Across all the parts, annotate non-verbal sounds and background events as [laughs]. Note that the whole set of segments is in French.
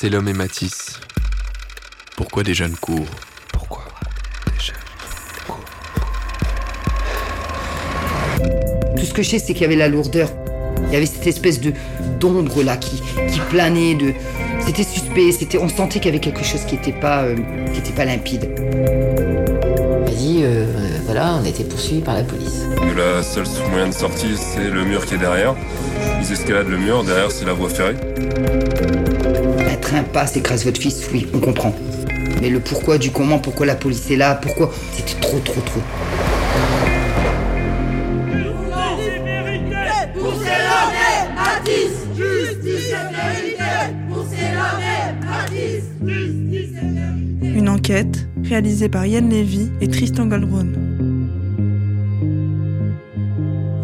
C'est l'homme et Matisse. Pourquoi des jeunes courent Pourquoi des jeunes courent? Tout ce que je sais, c'est qu'il y avait la lourdeur. Il y avait cette espèce de d'ombre là qui, qui planait. De... C'était suspect. C'était, on sentait qu'il y avait quelque chose qui n'était pas, euh, qui était pas limpide. Il a dit, euh, voilà, on a été poursuivis par la police. La seule moyen de sortie, c'est le mur qui est derrière. Ils escaladent le mur, derrière c'est la voie ferrée. Un train passe, écrase votre fils, oui, on comprend. Mais le pourquoi du comment, pourquoi la police est là, pourquoi, c'était trop, trop, trop. Une enquête réalisée par Yann Lévy et Tristan Goldbrun.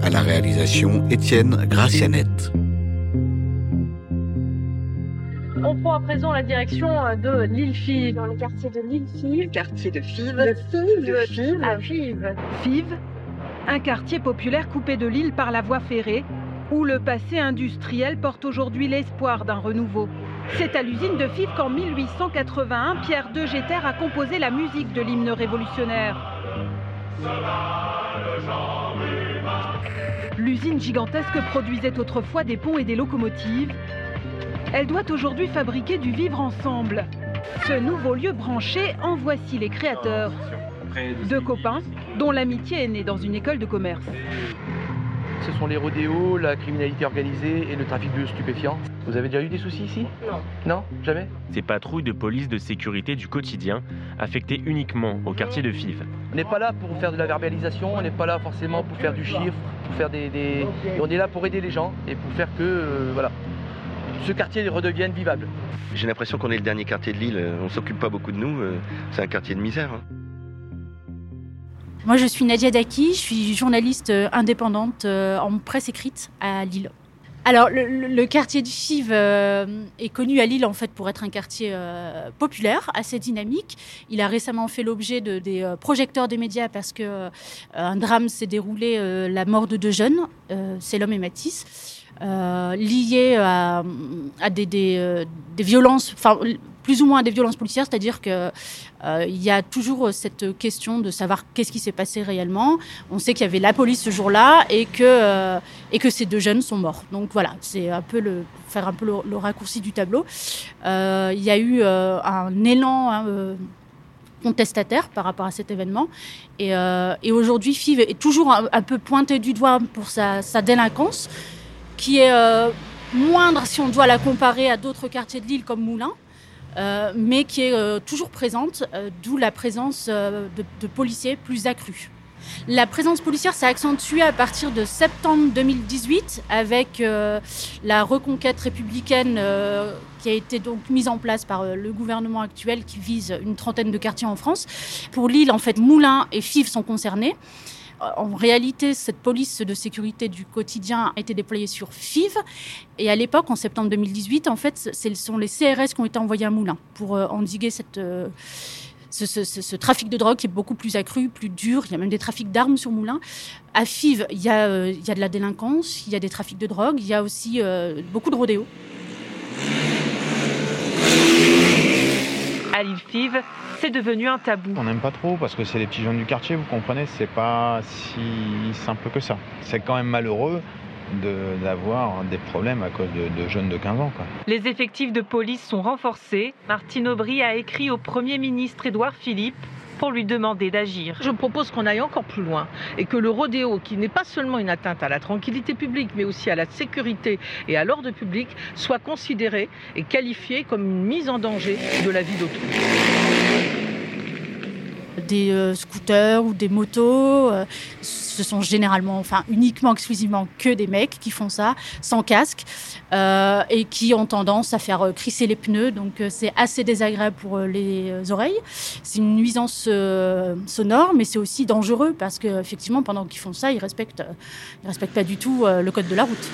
À la réalisation, Étienne Gracianette. On prend à présent la direction de l'île Five, dans le quartier de l'île Five. Quartier de Five. De Five. De Five. À Five. Five, un quartier populaire coupé de l'île par la voie ferrée, où le passé industriel porte aujourd'hui l'espoir d'un renouveau. C'est à l'usine de Fives qu'en 1881, Pierre de Géter a composé la musique de l'hymne révolutionnaire. L'usine gigantesque produisait autrefois des ponts et des locomotives. Elle doit aujourd'hui fabriquer du vivre ensemble. Ce nouveau lieu branché, en voici les créateurs. Deux copains, dont l'amitié est née dans une école de commerce. Ce sont les rodéos, la criminalité organisée et le trafic de stupéfiants. Vous avez déjà eu des soucis ici? Non. Non? Jamais? Ces patrouilles de police de sécurité du quotidien, affectées uniquement au quartier de Fives. On n'est pas là pour faire de la verbalisation, on n'est pas là forcément pour faire du chiffre, pour faire des, des... On est là pour aider les gens et pour faire que euh, voilà, ce quartier redevienne vivable. J'ai l'impression qu'on est le dernier quartier de l'île, on s'occupe pas beaucoup de nous, c'est un quartier de misère. Hein. Moi, je suis Nadia Daki, je suis journaliste indépendante en presse écrite à Lille. Alors, le, le quartier de Fives euh, est connu à Lille en fait pour être un quartier euh, populaire, assez dynamique. Il a récemment fait l'objet de, des euh, projecteurs des médias parce que un drame s'est déroulé, la mort de deux jeunes, c'est l'homme et Matisse, liés à, à des, des, violences, enfin plus ou moins à des violences policières, c'est-à-dire que euh, y a toujours cette question de savoir qu'est-ce qui s'est passé réellement. On sait qu'il y avait la police ce jour-là et que euh, et que ces deux jeunes sont morts. Donc voilà, c'est un peu le faire un peu le, raccourci du tableau. Euh, il y a eu un élan. Hein, contestataire par rapport à cet événement. Et, euh, et aujourd'hui, FIV est toujours un, peu pointé du doigt pour sa délinquance, qui est euh, moindre si on doit la comparer à d'autres quartiers de l'île comme Moulins. Euh, mais qui est euh, toujours présente, d'où la présence de, policiers plus accrue. La présence policière s'est accentuée à partir de septembre 2018 avec la reconquête républicaine qui a été donc mise en place par le gouvernement actuel qui vise une trentaine de quartiers en France. Pour Lille, en fait, Moulins et Fives sont concernés. En réalité, cette police de sécurité du quotidien a été déployée sur FIV. Et à l'époque, en septembre 2018, en fait, ce sont les CRS qui ont été envoyés à Moulins pour euh, endiguer euh, ce, trafic de drogue qui est beaucoup plus accru, plus dur. Il y a même des trafics d'armes sur Moulins. À FIV, il y, a, euh, de la délinquance, il y a des trafics de drogue, il y a aussi euh, beaucoup de rodéos. À l'île Fives, c'est devenu un tabou. On n'aime pas trop parce que c'est les petits jeunes du quartier, vous comprenez, c'est pas si simple que ça. C'est quand même malheureux d'avoir de, des problèmes à cause de, de, jeunes de 15 ans. Quoi. Les effectifs de police sont renforcés. Martine Aubry a écrit au Premier ministre Édouard Philippe pour lui demander d'agir. Je propose qu'on aille encore plus loin et que le rodéo, qui n'est pas seulement une atteinte à la tranquillité publique, mais aussi à la sécurité et à l'ordre public, soit considéré et qualifié comme une mise en danger de la vie d'autrui des euh, scooters ou des motos. Euh, ce sont généralement, enfin uniquement, exclusivement que des mecs qui font ça sans casque euh, et qui ont tendance à faire crisser les pneus. Donc c'est assez désagréable pour les oreilles. C'est une nuisance sonore, mais c'est aussi dangereux parce que effectivement, pendant qu'ils font ça, ils respectent, ils respectent pas du tout le code de la route.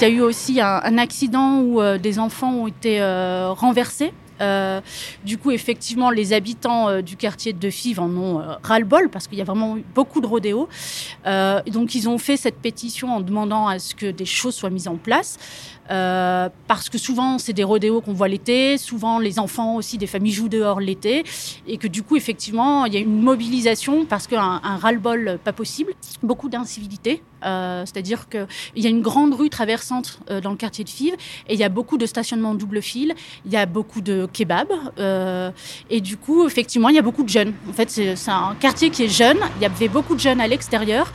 Il y a eu aussi un, accident où des enfants ont été renversés du coup, effectivement, les habitants euh, du quartier de Fives en ont euh, ras-le-bol parce qu'il y a vraiment beaucoup de rodéos. Euh, donc, ils ont fait cette pétition en demandant à ce que des choses soient mises en place. Euh, parce que souvent c'est des rodéos qu'on voit l'été, souvent les enfants aussi des familles jouent dehors l'été, et que du coup effectivement il y a une mobilisation parce qu'un un ras-le-bol pas possible, beaucoup d'incivilité, euh, c'est-à-dire qu'il y a une grande rue traversante euh, dans le quartier de Fives et il y a beaucoup de stationnements double fil, il y a beaucoup de kebabs euh, et du coup effectivement il y a beaucoup de jeunes. En fait c'est un quartier qui est jeune, il y avait beaucoup de jeunes à l'extérieur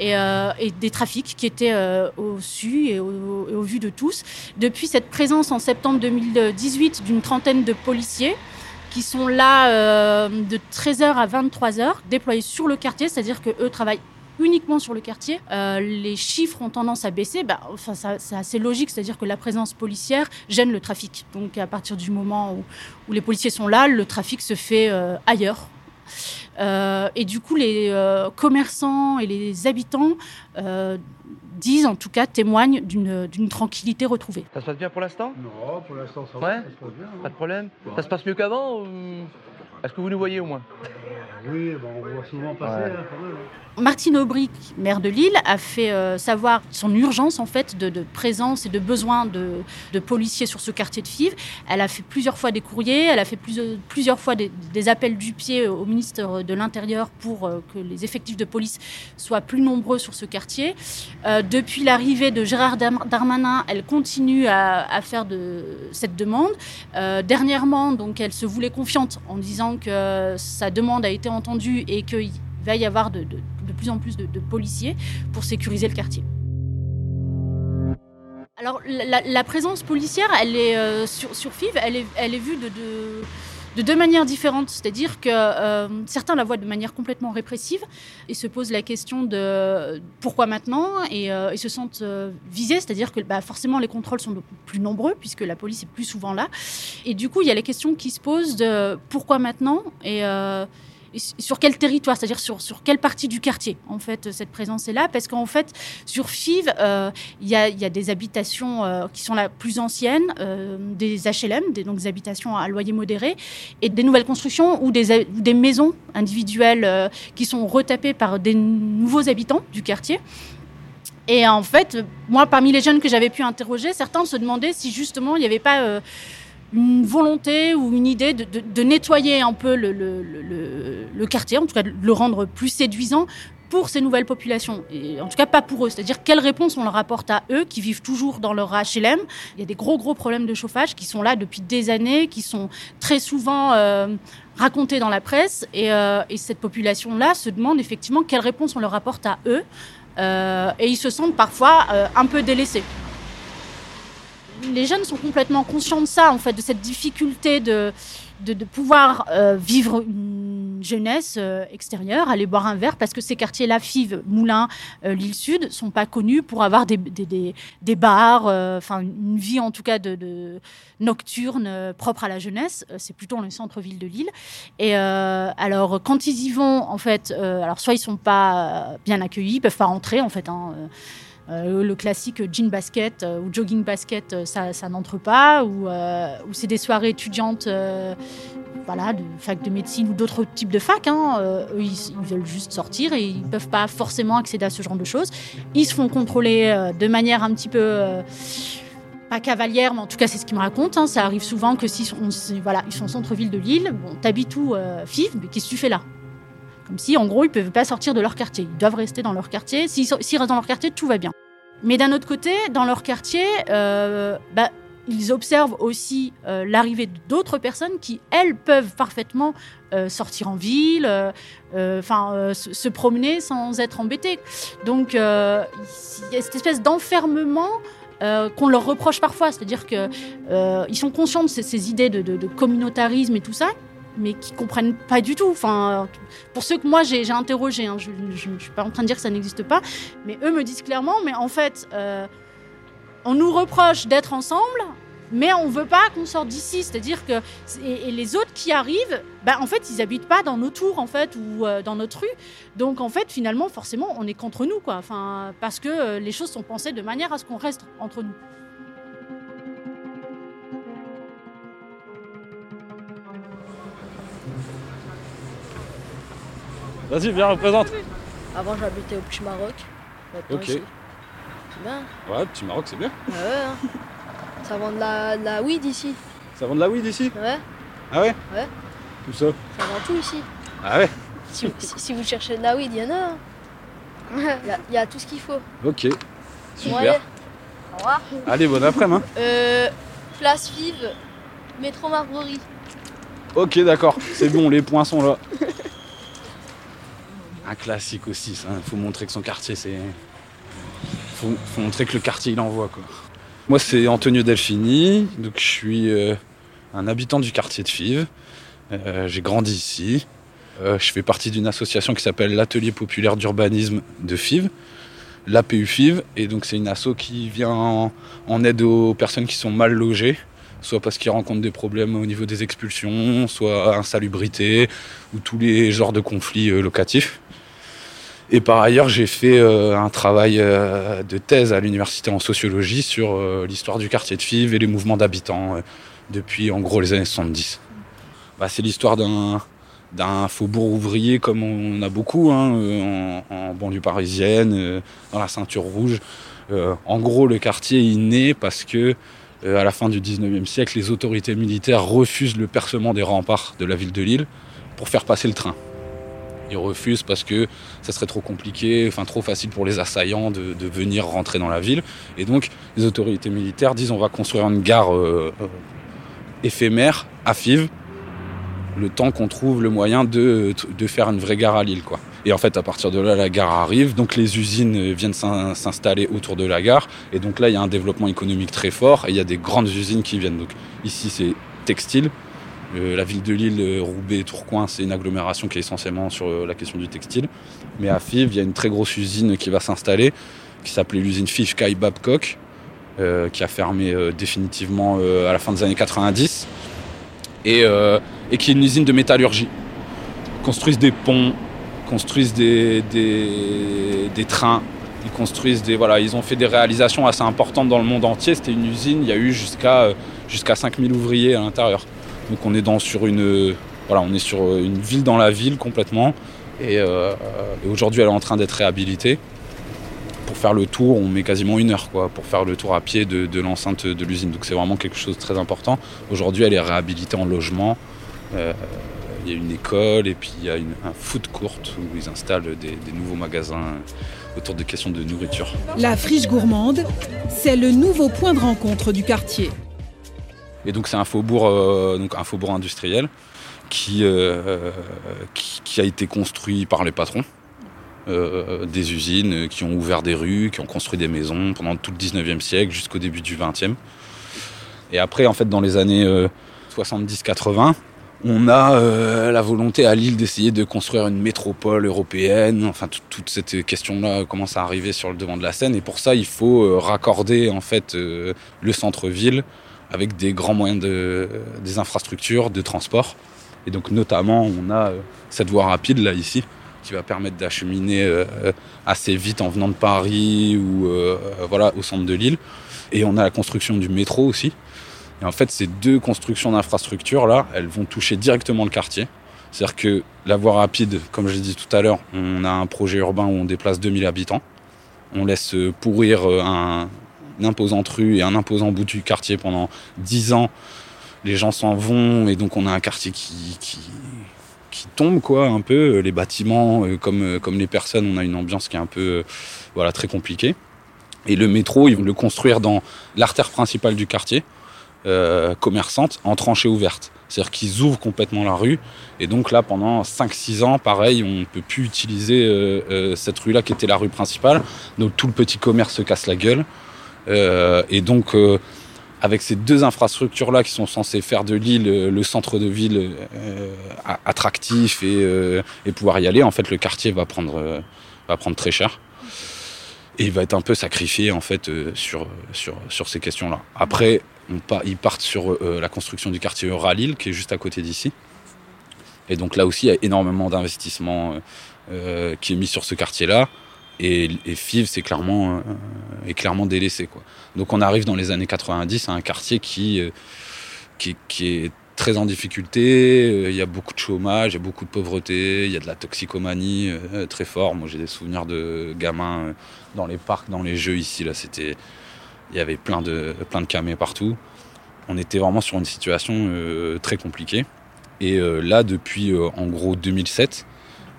et, euh, et des trafics qui étaient euh, au su et au, et vu de tous. Depuis cette présence en septembre 2018 d'une trentaine de policiers qui sont là euh, de 13h à 23h, déployés sur le quartier, c'est-à-dire que eux travaillent uniquement sur le quartier. Les chiffres ont tendance à baisser. Bah, enfin, c'est assez logique, c'est-à-dire que la présence policière gêne le trafic. Donc, à partir du moment où, les policiers sont là, le trafic se fait ailleurs. Euh, et du coup, les euh, commerçants et les habitants euh, disent, en tout cas, témoignent d'une tranquillité retrouvée. Ça se passe bien pour l'instant? Non, pour l'instant ça Ouais va, ça se passe bien. hein. Pas de problème? Ça se passe mieux qu'avant ou... Est-ce que vous nous voyez au moins? Oui, bon, on voit souvent passer Ouais. hein, quand même. Martine Aubry, maire de Lille, a fait euh, savoir son urgence en fait de, de présence et de besoin de, de policiers sur ce quartier de Fives. Elle a fait plusieurs fois des courriers, elle a fait plusieurs, plusieurs fois des, des appels du pied au ministre de l'Intérieur pour euh, que les effectifs de police soient plus nombreux sur ce quartier. Euh, depuis l'arrivée de Gérard Darmanin, elle continue à, à faire de cette demande. Euh, dernièrement, donc, elle se voulait confiante en disant que sa demande a été entendue et qu'il va y avoir de, plus en plus de, policiers pour sécuriser le quartier. Alors, la, la- présence policière, elle est euh, sur, FIV, elle est, elle est vue de- de deux manières différentes. C'est-à-dire que euh, certains la voient de manière complètement répressive et se posent la question de pourquoi maintenant et, euh, se sentent euh, visés. C'est-à-dire que bah, forcément, les contrôles sont plus nombreux puisque la police est plus souvent là. Et du coup, il y a les questions qui se posent de pourquoi maintenant et, sur quel territoire, c'est-à-dire sur, sur quelle partie du quartier, en fait, cette présence est là? Parce qu'en fait, sur Fives, euh, il y, a, y a des habitations euh, qui sont la plus anciennes, euh, des HLM, des, donc des habitations à loyer modéré, et des nouvelles constructions ou des, des maisons individuelles euh, qui sont retapées par des nouveaux habitants du quartier. Et en fait, moi, parmi les jeunes que j'avais pu interroger, certains se demandaient si justement il n'y avait pas euh, une volonté ou une idée de, nettoyer un peu le, quartier, en tout cas de le rendre plus séduisant pour ces nouvelles populations. Et en tout cas, pas pour eux. C'est-à-dire quelle réponse on leur apporte à eux qui vivent toujours dans leur HLM. Il y a des gros, gros problèmes de chauffage qui sont là depuis des années, qui sont très souvent euh, racontés dans la presse. Et, euh, et cette population-là se demande effectivement quelle réponse on leur apporte à eux. Euh, et ils se sentent parfois un peu délaissés. Les jeunes sont complètement conscients de ça, en fait, de cette difficulté de, de, de pouvoir euh, vivre une jeunesse euh, extérieure, aller boire un verre, parce que ces quartiers-là, Fives, Moulins, euh, l'île Sud, sont pas connus pour avoir des, des, des, bars, euh, enfin une vie en tout cas de, de nocturne euh, propre à la jeunesse. Euh, C'est plutôt le centre-ville de Lille. Et alors, quand ils y vont, en fait, alors soit ils sont pas bien accueillis, ils peuvent pas rentrer, en fait. hein, euh, le classique jean basket euh, ou jogging basket, euh, ça, n'entre pas. Ou, c'est des soirées étudiantes de fac de médecine ou d'autres types de fac. hein. Eux, ils, veulent juste sortir et ils ne peuvent pas forcément accéder à ce genre de choses. Ils se font contrôler de manière un petit peu. pas cavalière, mais en tout cas, c'est ce qu'ils me racontent. hein. Ça arrive souvent que si ils sont au centre-ville de Lille, bon, t'habites où, euh, mais qu'est-ce que tu fais là? Comme si, en gros, ils ne peuvent pas sortir de leur quartier. Ils doivent rester dans leur quartier. S'ils restent dans leur quartier, tout va bien. Mais d'un autre côté, dans leur quartier, euh, bah, ils observent aussi euh, l'arrivée d'autres personnes qui, elles, peuvent parfaitement euh, sortir en ville, enfin se, promener sans être embêtés. Donc, il y a cette espèce d'enfermement qu'on leur reproche parfois, c'est-à-dire que euh, ils sont conscients de ces, idées de communautarisme et tout ça, mais qui comprennent pas du tout. Enfin, pour ceux que moi j'ai interrogé, hein, je, je suis pas en train de dire que ça n'existe pas, mais eux me disent clairement, mais en fait, euh, on nous reproche d'être ensemble, mais on veut pas qu'on sorte d'ici. C'est-à-dire que et, et les autres qui arrivent, bah, en fait, ils habitent pas dans nos tours en fait ou euh, dans notre rue. Donc en fait, finalement, forcément, on est contre nous, quoi. Enfin, parce que euh, les choses sont pensées de manière à ce qu'on reste entre nous. Vas-y, viens, représente. Avant, j'habitais au Petit Maroc. Maintenant, Ok. ici. C'est bien. Ouais, petit Maroc, c'est bien. Ouais, ouais, hein. Ça vend de la, de la weed ici. Ça vend de la weed ici? Ouais, Ah ouais? Ouais. Tout ça Ça vend tout ici. Ah ouais? Si, si- si vous cherchez de la weed, il y en a. hein. Il [laughs] y a, il y a tout ce qu'il faut. Ok. Super. Au revoir. Allez, bon après-midi. hein. Euh, place Vive, métro Marbrerie. Ok, d'accord. C'est bon, les points sont là. [laughs] Un classique aussi, ça. Faut montrer que son quartier, c'est. Faut, faut montrer que le quartier, il envoie, quoi. Moi, c'est Antonio Delfini. Donc, je suis euh, un habitant du quartier de Fives. Euh, J'ai grandi ici. Euh, je fais partie d'une association qui s'appelle l'Atelier populaire d'urbanisme de Fives, l'APU Fives. Et donc, c'est une asso qui vient en, aide aux personnes qui sont mal logées soit parce qu'ils rencontrent des problèmes au niveau des expulsions, soit insalubrité, ou tous les genres de conflits locatifs. Et par ailleurs, j'ai fait euh, un travail euh, de thèse à l'université en sociologie sur euh, l'histoire du quartier de Fives et les mouvements d'habitants depuis en gros les années 70. Bah, c'est l'histoire d'un faubourg ouvrier comme on a beaucoup hein, en, banlieue parisienne, dans la ceinture rouge. En gros, le quartier il naît parce que à la fin du 19e siècle, les autorités militaires refusent le percement des remparts de la ville de Lille pour faire passer le train. Ils refusent parce que ça serait trop compliqué, enfin trop facile pour les assaillants de, venir rentrer dans la ville. Et donc, les autorités militaires disent on va construire une gare euh, éphémère à Fives, le temps qu'on trouve le moyen de, faire une vraie gare à Lille. Et en fait, à partir de là, la gare arrive, donc les usines viennent s'in- s'installer autour de la gare, et donc là, il y a un développement économique très fort, et il y a des grandes usines qui viennent. Donc ici, c'est textile. Euh, la ville de Lille, euh, Roubaix, Tourcoing, c'est une agglomération qui est essentiellement sur euh, la question du textile. Mais à Fives, il y a une très grosse usine qui va s'installer, qui s'appelait l'usine Fives Kai Babcock, qui a fermé définitivement à la fin des années 90, et, qui est une usine de métallurgie. Ils construisent des ponts, construisent des, trains, ils construisent des voilà, ils ont fait des réalisations assez importantes dans le monde entier. C'était une usine, il y a eu jusqu'à jusqu'à 5000 ouvriers à l'intérieur. Donc on est dans sur une euh, euh, ville dans la ville complètement. Et, euh, et aujourd'hui, elle est en train d'être réhabilitée. Pour faire le tour, on met quasiment une heure pour faire le tour à pied de, l'enceinte de l'usine. Donc c'est vraiment quelque chose de très important. Aujourd'hui, elle est réhabilitée en logement. Euh, il y a une école et puis il y a un food court où ils installent des, des nouveaux magasins autour de questions de nourriture. La friche gourmande, c'est le nouveau point de rencontre du quartier. Et donc c'est un faubourg, euh, donc un faubourg industriel qui, euh, qui, qui a été construit par les patrons. Euh, des usines qui ont ouvert des rues, qui ont construit des maisons pendant tout le 19e siècle jusqu'au début du 20e. Et après, en fait, dans les années euh, 70-80, on a la volonté à Lille d'essayer de construire une métropole européenne. Enfin, tout- toute cette question-là commence à arriver sur le devant de la scène. Et pour ça, il faut raccorder en fait le centre-ville avec des grands moyens de, des infrastructures de transport. Et donc, notamment, on a euh, cette voie rapide là ici qui va permettre d'acheminer euh, assez vite en venant de Paris ou euh, voilà au centre de Lille. Et on a la construction du métro aussi. Et en fait, ces deux constructions d'infrastructures là, elles vont toucher directement le quartier. C'est-à-dire que la voie rapide, comme je l'ai dit tout à l'heure, on a un projet urbain où on déplace 2000 habitants. On laisse euh, pourrir euh, un, une imposante rue et un imposant bout du quartier pendant 10 ans. Les gens s'en vont et donc on a un quartier qui, qui, tombe quoi un peu. Les bâtiments, euh, comme, euh, comme les personnes, on a une ambiance qui est un peu euh, voilà, très compliquée. Et le métro, ils vont le construire dans l'artère principale du quartier, commerçante, en tranchée ouverte. C'est-à-dire qu'ils ouvrent complètement la rue. Et donc là, pendant 5-6 ans, pareil, on ne peut plus utiliser cette rue-là qui était la rue principale. Donc tout le petit commerce se casse la gueule. Euh, et donc, euh, avec ces deux infrastructures-là qui sont censées faire de Lille euh, le centre de ville attractif et, pouvoir y aller, en fait, le quartier va prendre, va prendre très cher. Et il va être un peu sacrifié en fait sur, sur, sur ces questions-là. Après, ils partent sur la construction du quartier Euralille, qui est juste à côté d'ici. Et donc là aussi, il y a énormément d'investissement euh, qui est mis sur ce quartier-là. Et, et Fives c'est clairement, euh, est clairement délaissé. Quoi. Donc on arrive dans les années 90 à un quartier qui, euh, qui, qui est très en difficulté. Euh, Il y a beaucoup de chômage, il y a beaucoup de pauvreté, il y a de la toxicomanie très fort. Moi j'ai des souvenirs de gamins dans les parcs, dans les jeux ici. Là, c'était Il y avait plein de, plein de camés partout. On était vraiment sur une situation très compliquée. Et là, depuis en gros 2007,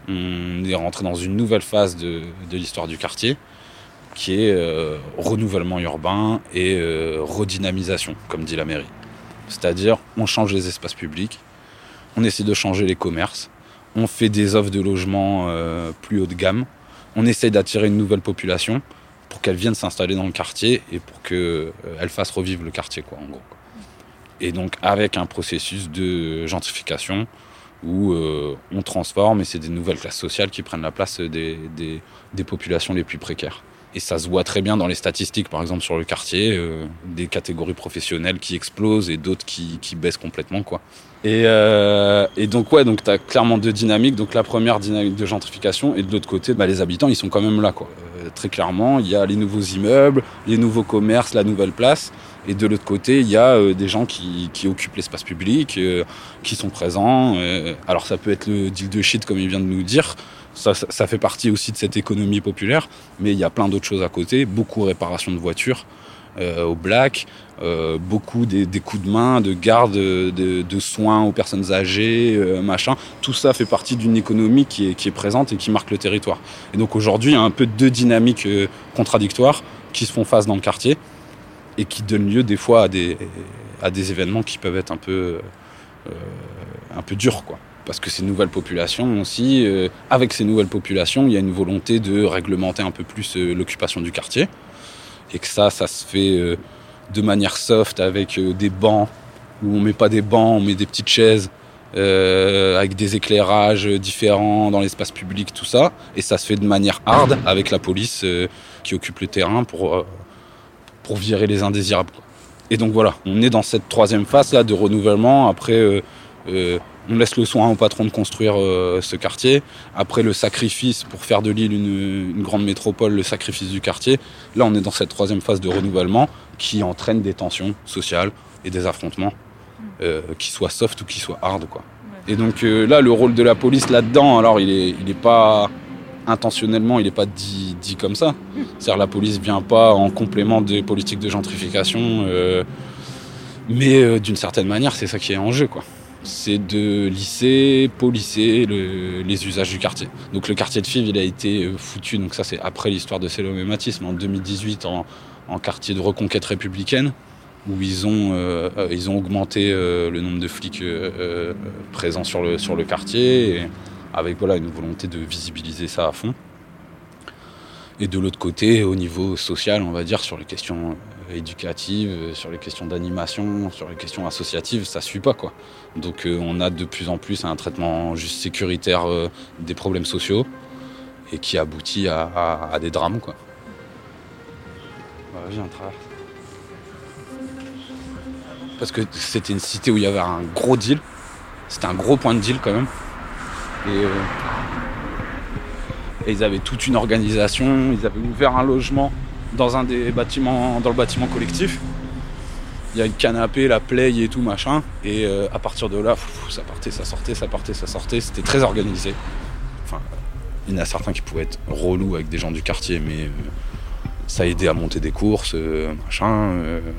on est rentré dans une nouvelle phase de, l'histoire du quartier qui est euh, renouvellement urbain et euh, redynamisation, comme dit la mairie. C'est-à-dire, on change les espaces publics, on essaie de changer les commerces, on fait des offres de logement euh, plus haut de gamme, on essaie d'attirer une nouvelle population pour qu'elle vienne s'installer dans le quartier et pour qu'elle fasse revivre le quartier, quoi, en gros. Et donc, avec un processus de gentrification où euh, on transforme et c'est des nouvelles classes sociales qui prennent la place des, des, des populations les plus précaires. Et ça se voit très bien dans les statistiques, par exemple sur le quartier, euh, des catégories professionnelles qui explosent et d'autres qui, qui baissent complètement, quoi. Et, euh, et donc ouais, donc t'as clairement deux dynamiques. Donc la première dynamique de gentrification et de l'autre côté, bah, les habitants ils sont quand même là, quoi. Euh, très clairement, il y a les nouveaux immeubles, les nouveaux commerces, la nouvelle place. Et de l'autre côté, il y a euh, des gens qui, occupent l'espace public, euh, qui sont présents. Alors ça peut être le deal de shit comme il vient de nous dire. Ça, ça, fait partie aussi de cette économie populaire, mais il y a plein d'autres choses à côté. Beaucoup de réparation de voitures au black, euh, beaucoup des, coups de main, de garde, de, soins aux personnes âgées, euh, machin. Tout ça fait partie d'une économie qui est, présente et qui marque le territoire. Et donc aujourd'hui, il y a un peu deux dynamiques euh, contradictoires qui se font face dans le quartier et qui donnent lieu des fois à des, événements qui peuvent être un peu, euh, un peu durs, quoi parce que ces nouvelles populations aussi, euh, avec ces nouvelles populations, il y a une volonté de réglementer un peu plus euh, l'occupation du quartier. Et que ça, ça se fait euh, de manière soft avec des bancs, où on met pas des bancs, on met des petites chaises, avec des éclairages différents dans l'espace public, tout ça. Et ça se fait de manière hard avec la police qui occupe le terrain pour, pour virer les indésirables. Et donc voilà, on est dans cette troisième phase là de renouvellement. Après, on laisse le soin au patron de construire euh, ce quartier. Après le sacrifice pour faire de l'île une, grande métropole, le sacrifice du quartier. Là, on est dans cette troisième phase de renouvellement qui entraîne des tensions sociales et des affrontements, euh, qui soient soft ou qui soient hard. Quoi. Et donc euh, là, le rôle de la police là-dedans, alors il est, il est pas intentionnellement, il n'est pas dit, comme ça. C'est-à-dire la police vient pas en complément des politiques de gentrification, mais d'une certaine manière, c'est ça qui est en jeu, c'est de lisser, polisser le, les usages du quartier. Donc le quartier de Fives, il a été foutu, donc ça c'est après l'histoire de mais en 2018 en, quartier de reconquête républicaine, où ils ont, euh, ont augmenté euh, le nombre de flics euh, présents sur le, quartier, avec une volonté de visibiliser ça à fond. Et de l'autre côté, au niveau social, on va dire, sur les questions éducatives, sur les questions d'animation, sur les questions associatives, ça suit pas quoi. Donc euh, on a de plus en plus un traitement juste sécuritaire euh, des problèmes sociaux et qui aboutit à, à, à des drames quoi. Viens, traverse. Parce que c'était une cité où il y avait un gros deal. C'était un gros point de deal quand même. Et, euh, et ils avaient toute une organisation, ils avaient ouvert un logement dans un des bâtiments, dans le bâtiment collectif. Il y a le canapé, la play et tout machin. Et euh, à partir de là, ça partait, ça sortait, ça partait, ça sortait. C'était très organisé. Enfin, il y en a certains qui pouvaient être relous avec des gens du quartier, mais euh, ça a aidé à monter des courses, euh, machin.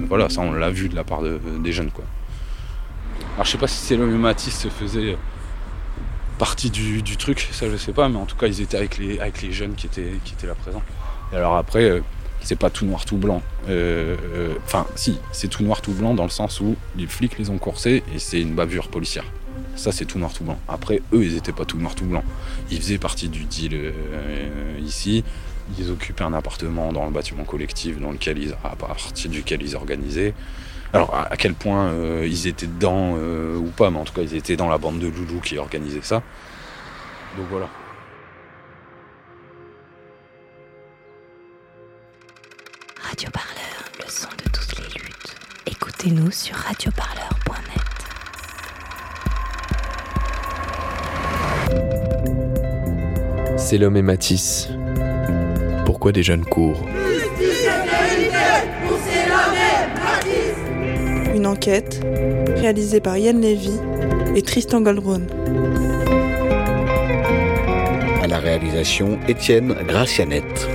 voilà, ça on l'a vu de la part de, des jeunes quoi. Alors je sais pas si c'est le Matisse se faisait partie du, truc, ça je sais pas, mais en tout cas ils étaient avec les, avec les jeunes qui étaient, qui étaient là présents. Et alors après, c'est pas tout noir tout blanc. Enfin, euh, euh, si, c'est tout noir tout blanc dans le sens où les flics les ont coursés et c'est une bavure policière. Ça, c'est tout noir tout blanc. Après, eux, ils étaient pas tout noir tout blanc. Ils faisaient partie du deal euh, ici. Ils occupaient un appartement dans le bâtiment collectif dans lequel ils, à partir duquel ils organisaient. Alors, à, quel point ils étaient dedans ou pas, mais en tout cas, ils étaient dans la bande de loulous qui organisait ça. Donc voilà. Écoutez-nous sur radioparleur.net. C'est l'homme et Matisse. Pourquoi des jeunes courent? Une enquête réalisée par Yann Lévy et Tristan Goldron. À la réalisation, Étienne Gracianette.